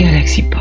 Galaxy Pop.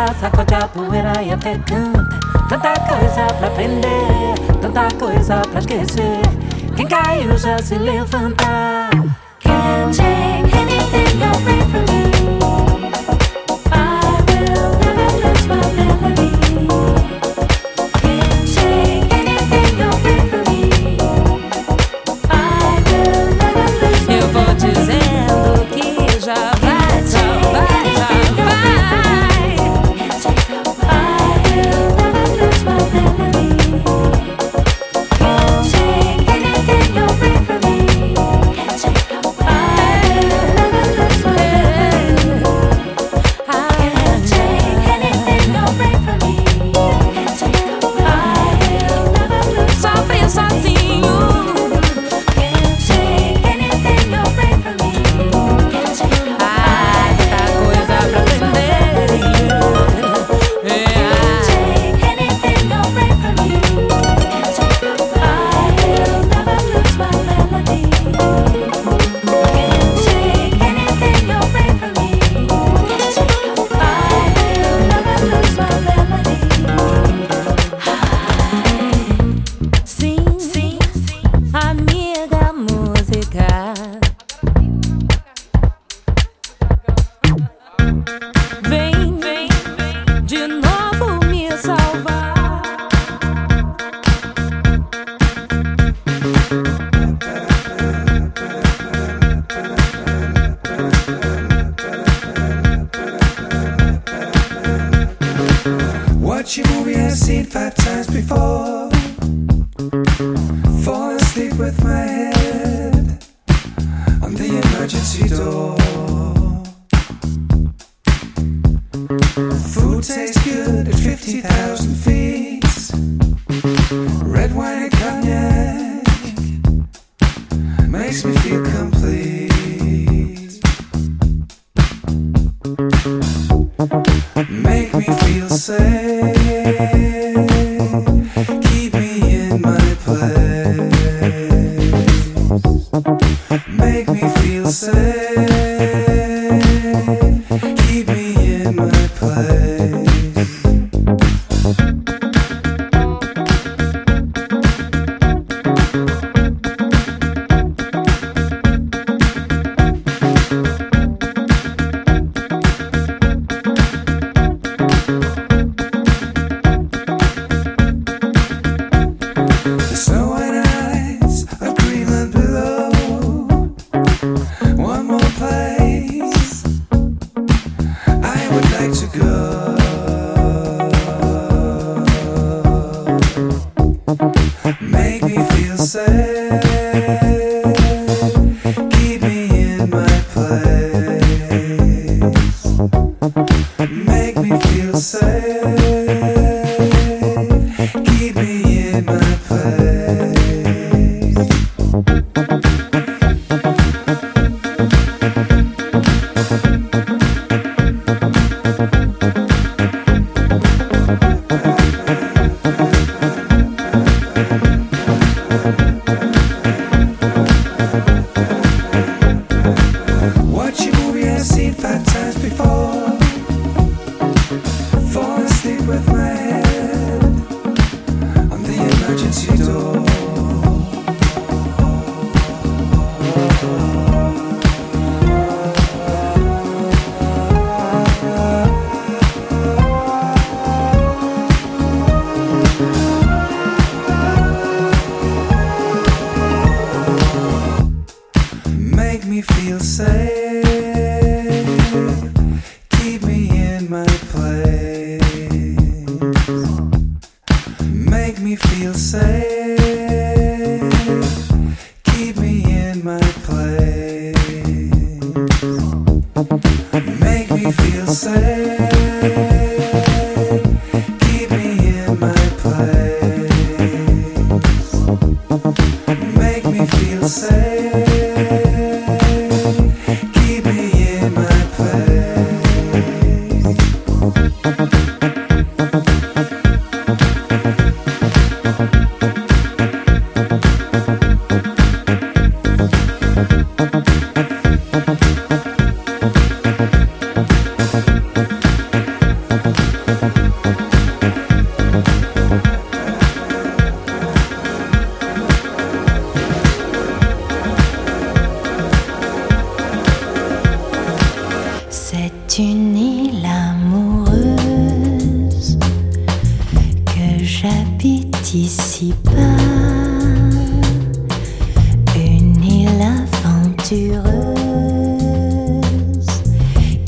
levanta, sacode a poeira e até canta. Tanta coisa pra aprender, tanta coisa pra esquecer. Quem caiu já se levanta.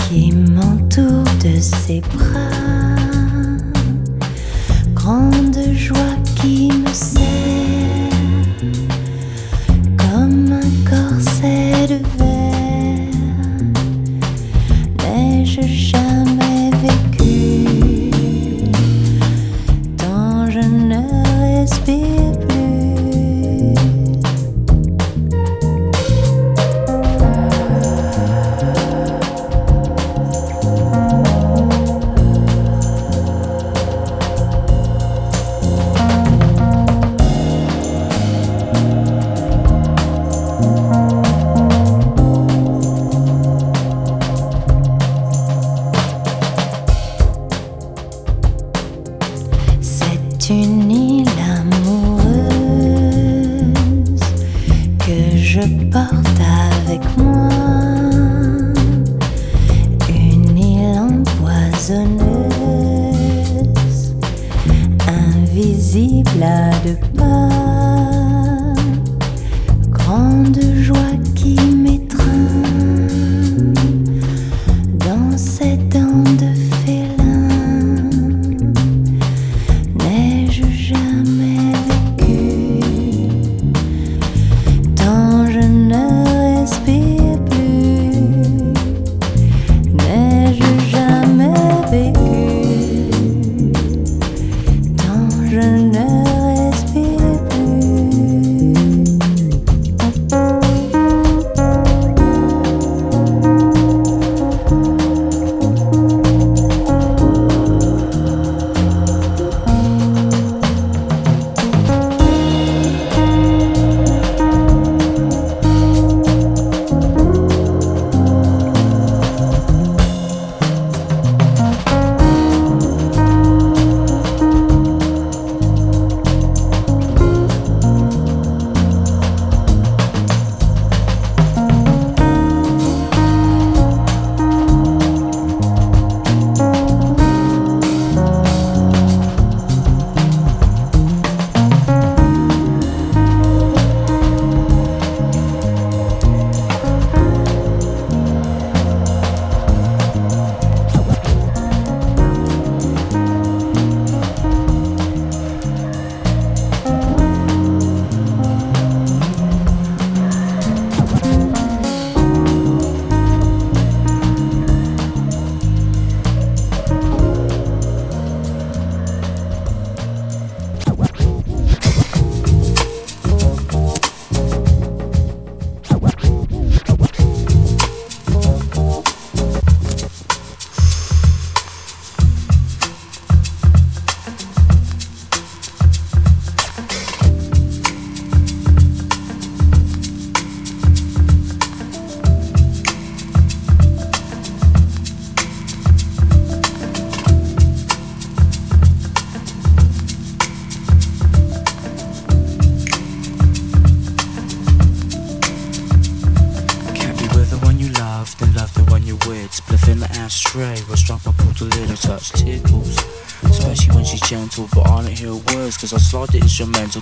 Qui m'entoure de ses bras.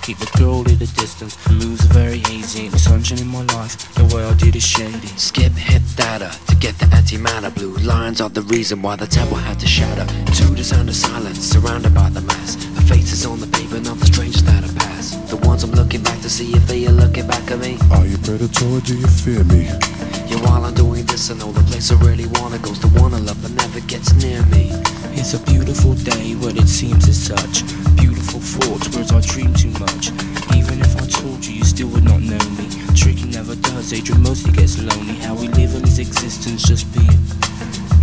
Keep the girl at a distance. Moves are very hazy, the sunshine in my life The world I did is shady. Skip hit data uh, to get the antimatter. Blue lines are the reason why the temple had to shatter. To the sound of silence, surrounded by the mass. Her face is on the pavement of the strangers that have passed The ones I'm looking back to see if they are looking back at me. Are you predator? Or do you fear me? Yeah, while I'm doing this. I know the place I really wanna goes to one I love but never gets near me. It's a beautiful day, what it seems as such. Beautiful thoughts, words I dream too much. Even if I told you, you still would not know me. Tricky never does, Adrian mostly gets lonely. How we live in this existence, just being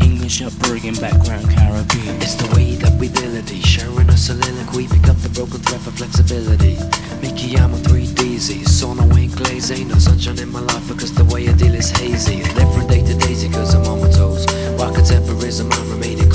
English upbringing, background Caribbean. It's the way that we ability Sharing a soliloquy, pick up the broken thread for flexibility. Mickey, I'm a 3DZ Sauna ain't ain't no sunshine in my life Because the way I deal is hazy. Live from day to daisy cause I'm on my toes. While contemporism, I'm remaining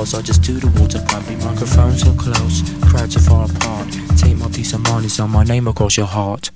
I can be false, I just do the water pumping. Microphones so close, crowds are far apart. Take my peace of mind, it's on my name across your heart.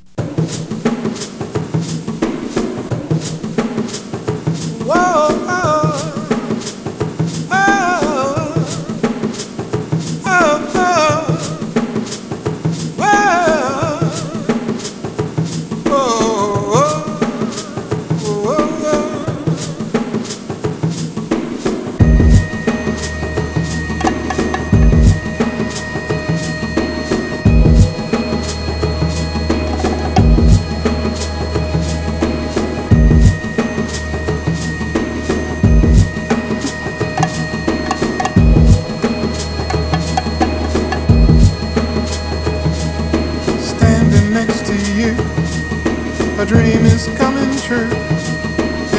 A dream is coming true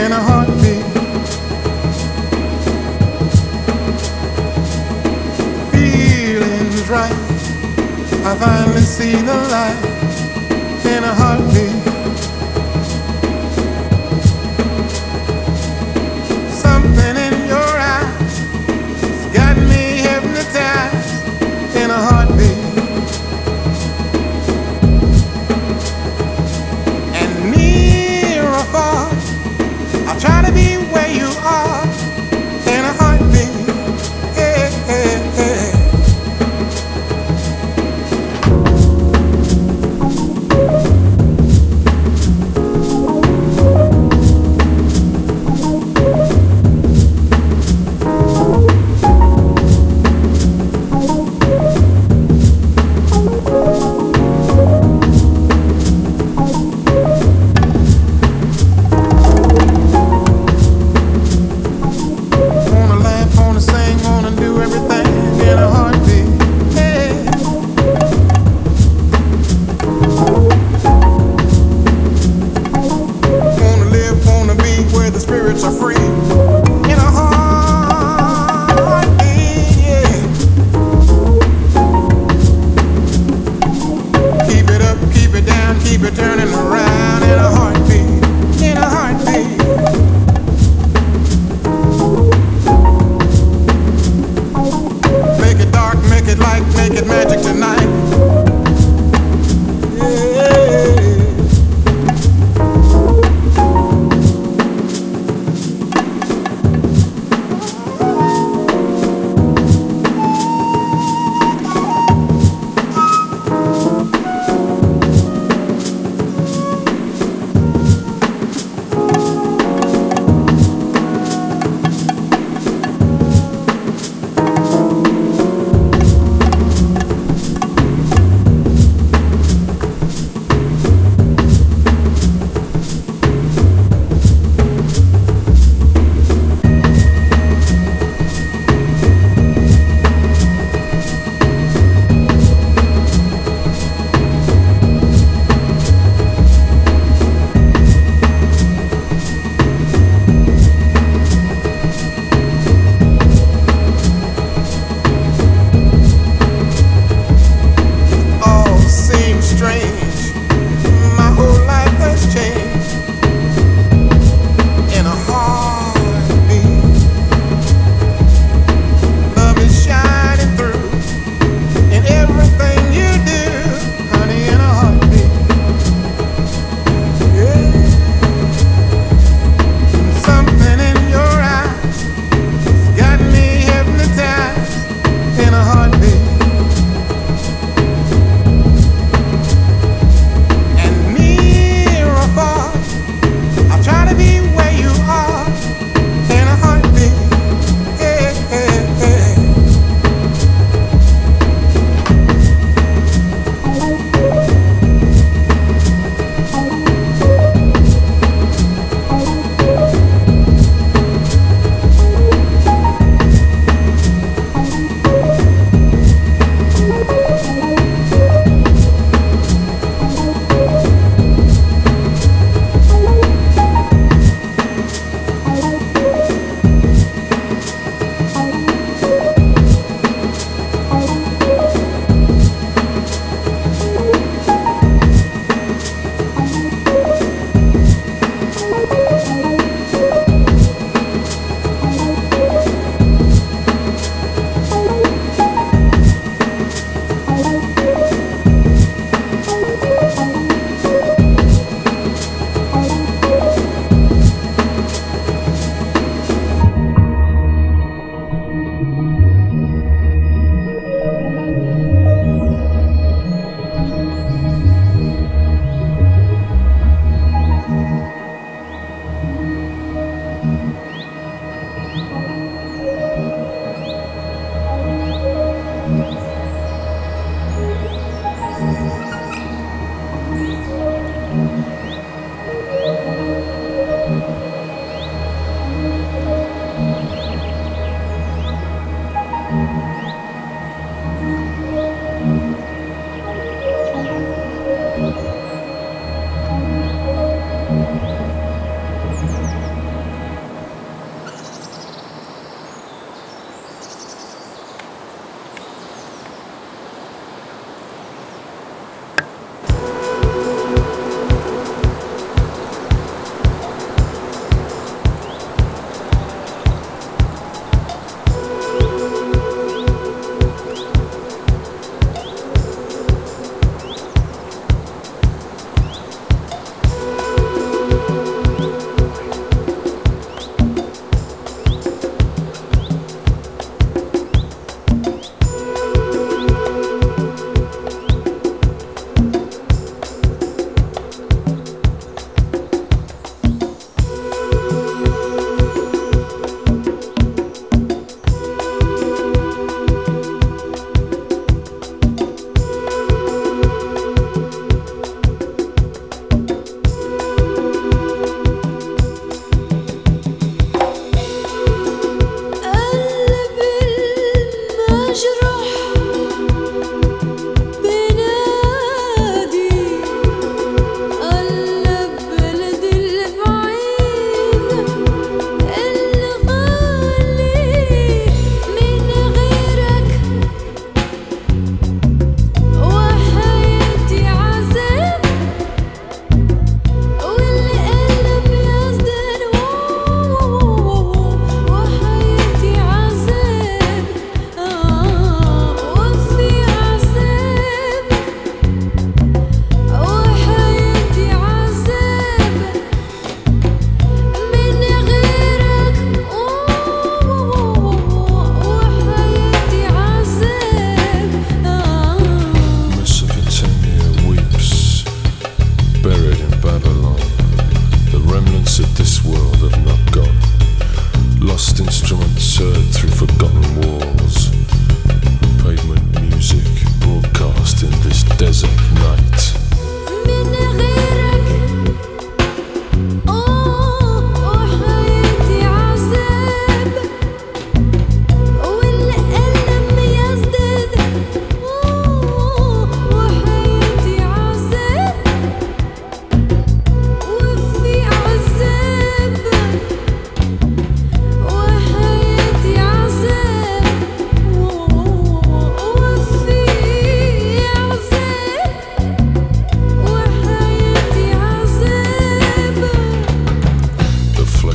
in a heartbeat. Feelings right, I finally see the light in a heartbeat.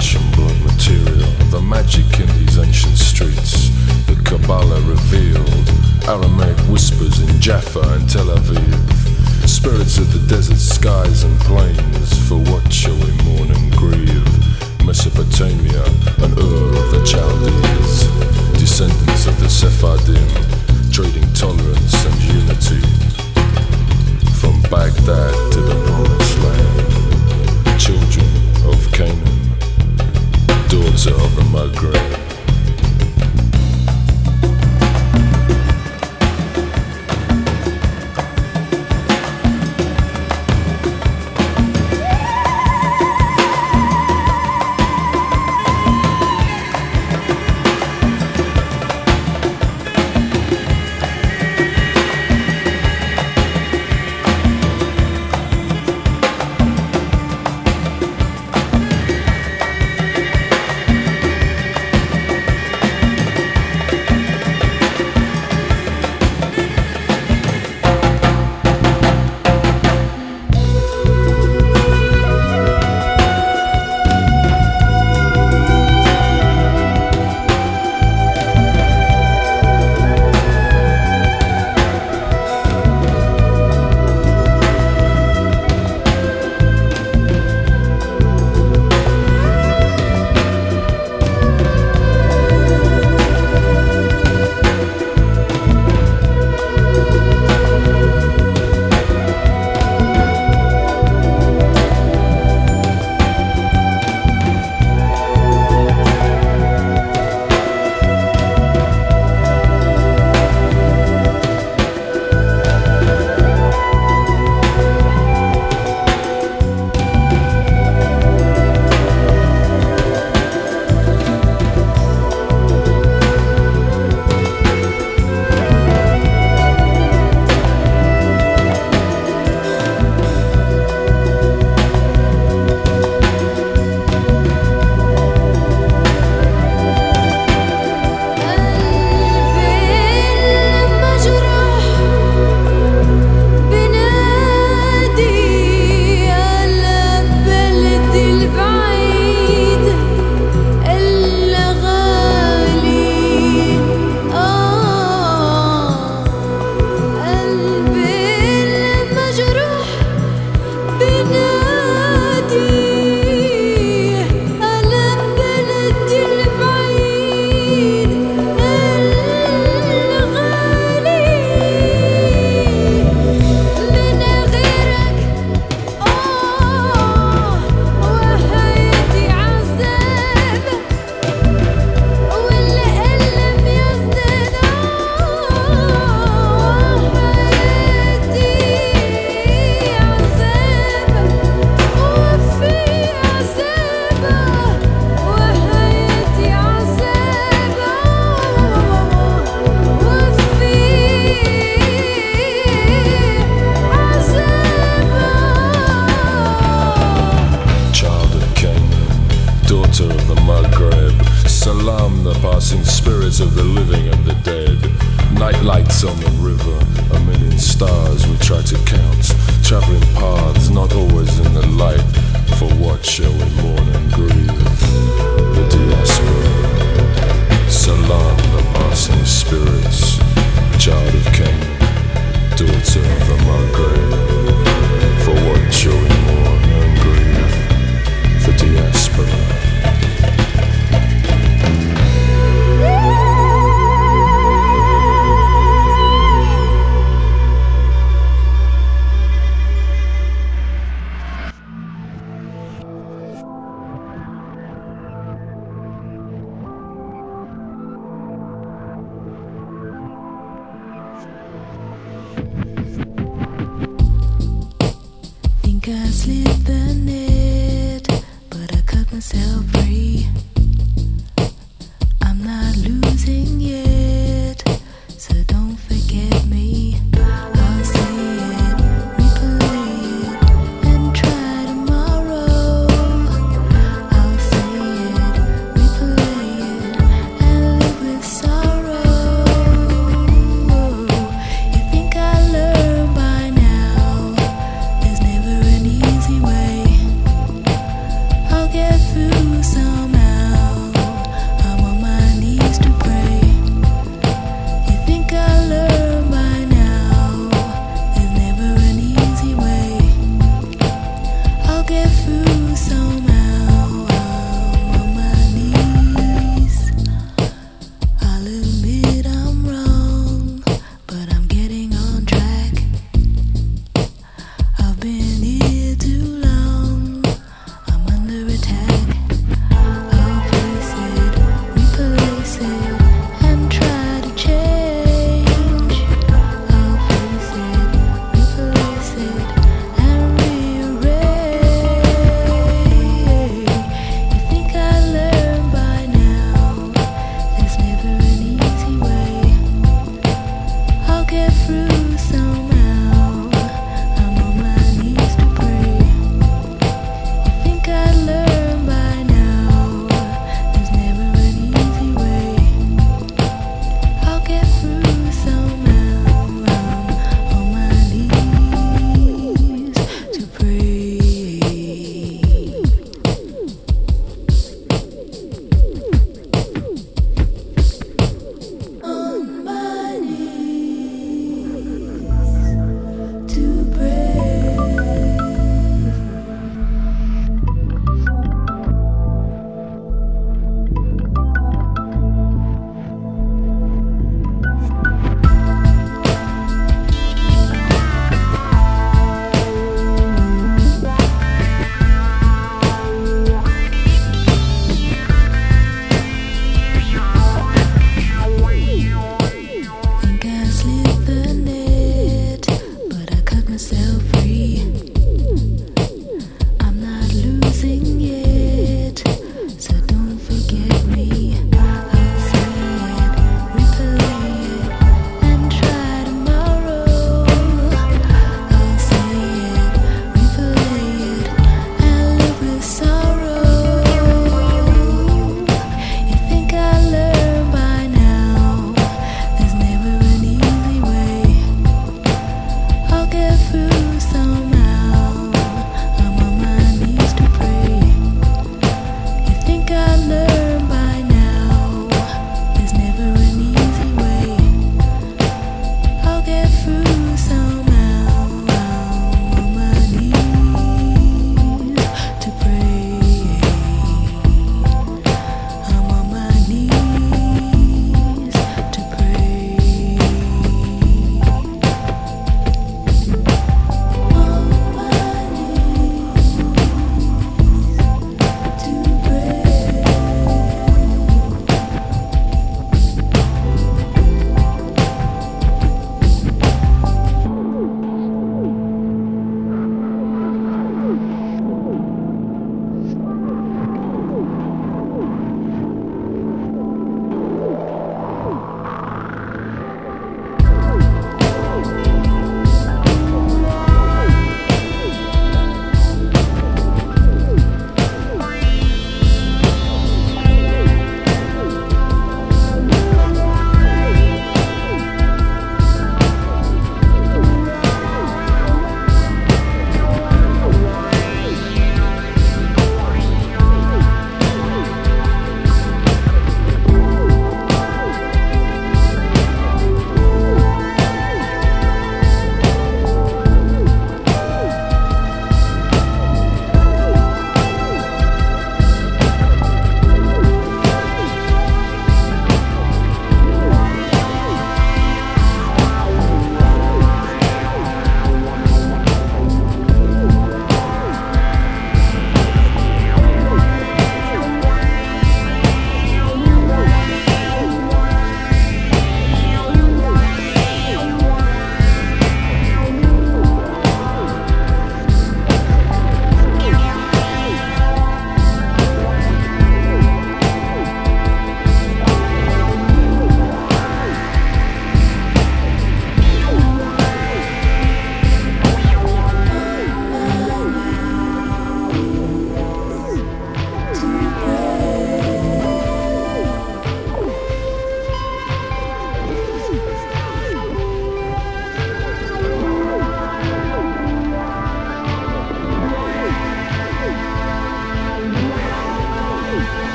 flesh and blood material, the magic in these ancient streets, the Kabbalah revealed, Aramaic whispers in Jaffa and Tel Aviv, spirits of the desert skies and plains, for what shall we mourn and grieve? Mesopotamia and Ur of the Chaldees, descendants of the Sephardim, trading tolerance and unity, from Baghdad to the promised land, children of Canaan daughter of my grave.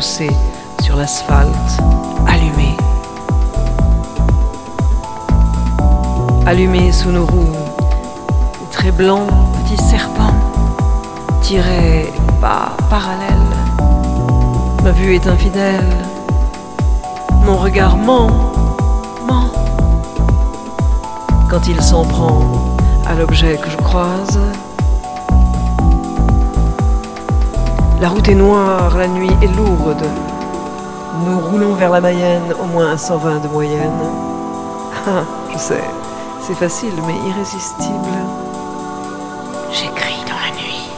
Sur l'asphalte, allumé. Allumé sous nos roues, des traits blancs, petits serpents, tirés pas parallèles. Ma vue est infidèle, mon regard ment, ment. Quand il s'en prend à l'objet que je croise, la route est noire, la nuit est lourde. Nous roulons vers la Mayenne, au moins à 120 de moyenne. Ah, je sais, c'est facile mais irrésistible. J'écris dans la nuit,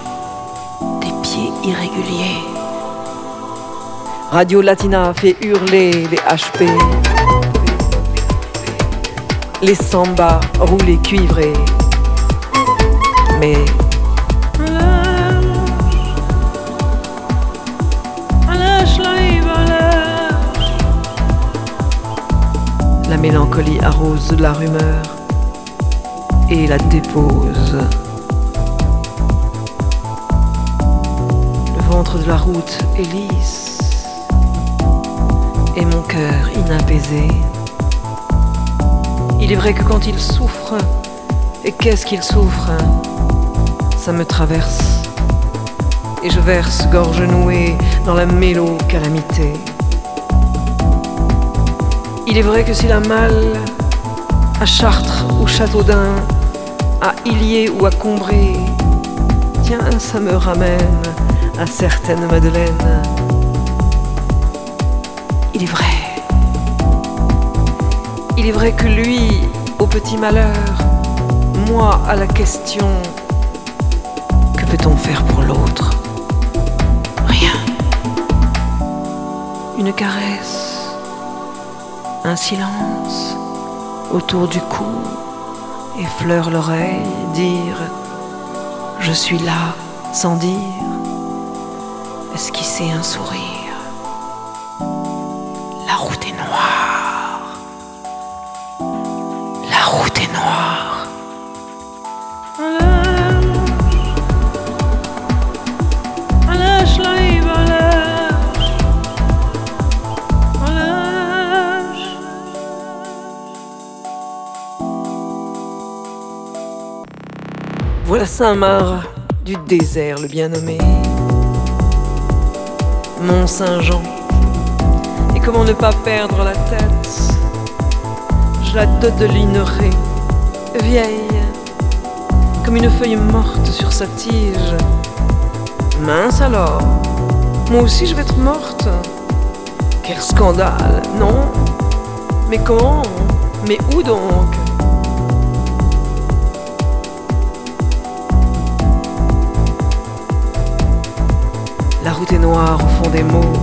des pieds irréguliers. Radio Latina fait hurler les HP. Les sambas roulés cuivrés. Mais mélancolie arrose la rumeur et la dépose. Le ventre de la route est lisse et mon cœur inapaisé. Il est vrai que quand il souffre, et qu'est-ce qu'il souffre, ça me traverse et je verse gorge nouée dans la mélo-calamité. Il est vrai que s'il a mal à Chartres ou Châteaudun, à Illier ou à Combray, tiens, ça me ramène à certaines Madeleines. Il est vrai. Il est vrai que lui, au petit malheur, moi à la question, que peut-on faire pour l'autre? Rien. Une caresse, un silence autour du cou, effleure l'oreille, dire je suis là sans dire, esquisser un sourire? Saint-Marc du désert le bien nommé. Mont Saint-Jean. Et comment ne pas perdre la tête? Je la dodelinerai, vieille, comme une feuille morte sur sa tige. Mince alors, moi aussi je vais être morte? Quel scandale, non? Mais comment? Mais où donc? La route est noire au fond des mots.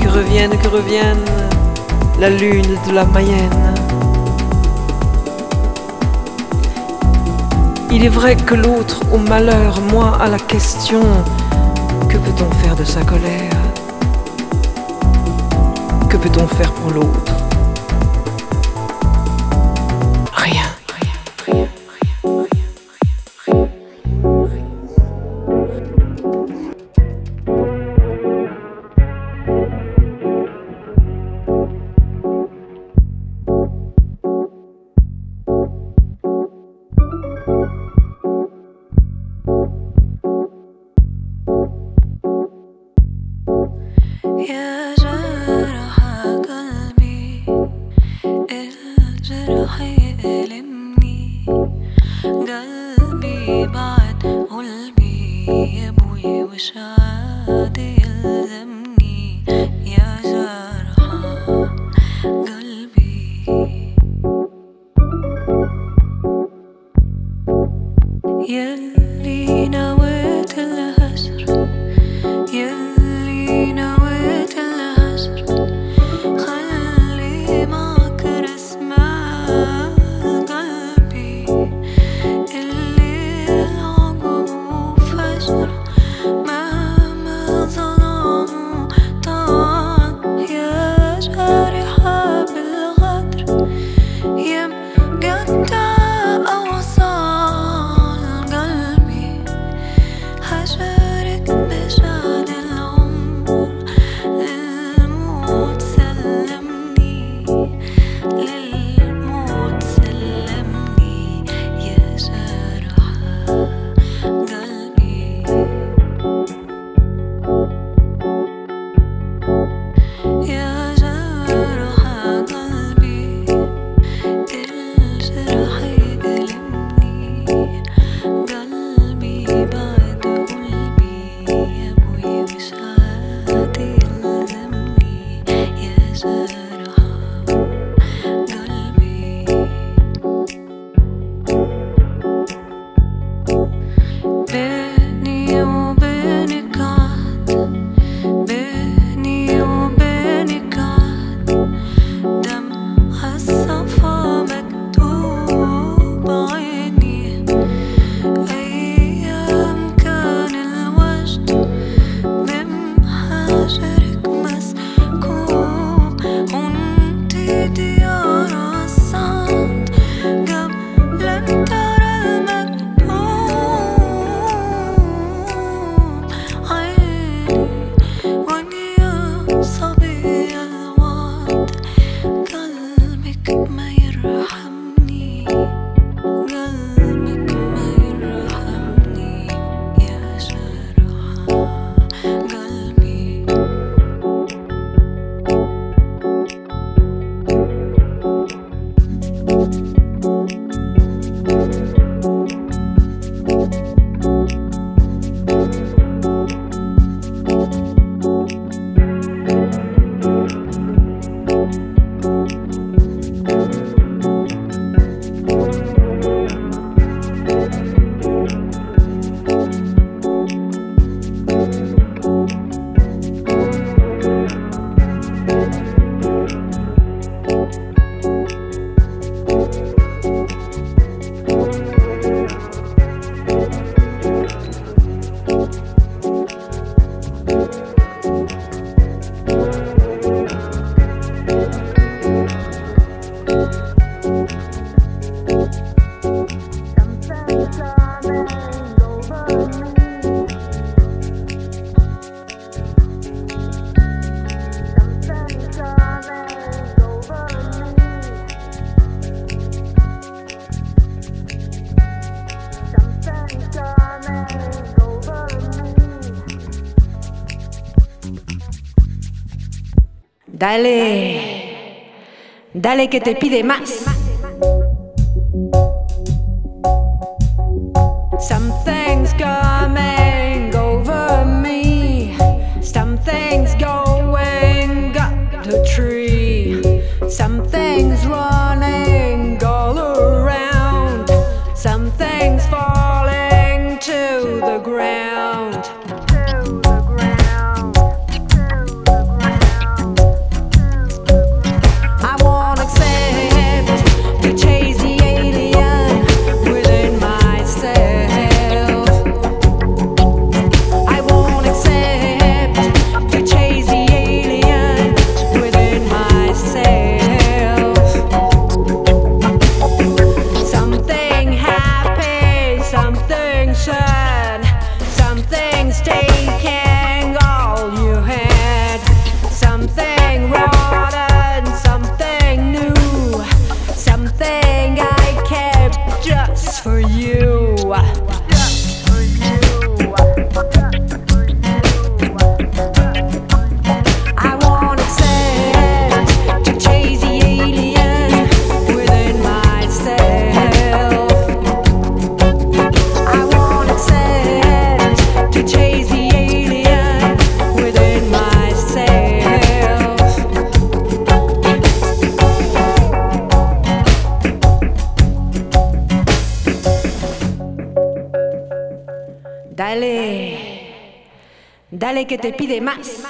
Que revienne, que revienne la lune de la Mayenne. Il est vrai que l'autre au malheur, moi à la question, que peut-on faire de sa colère? Que peut-on faire pour l'autre? Dale. Dale que te pide más. que te pide más.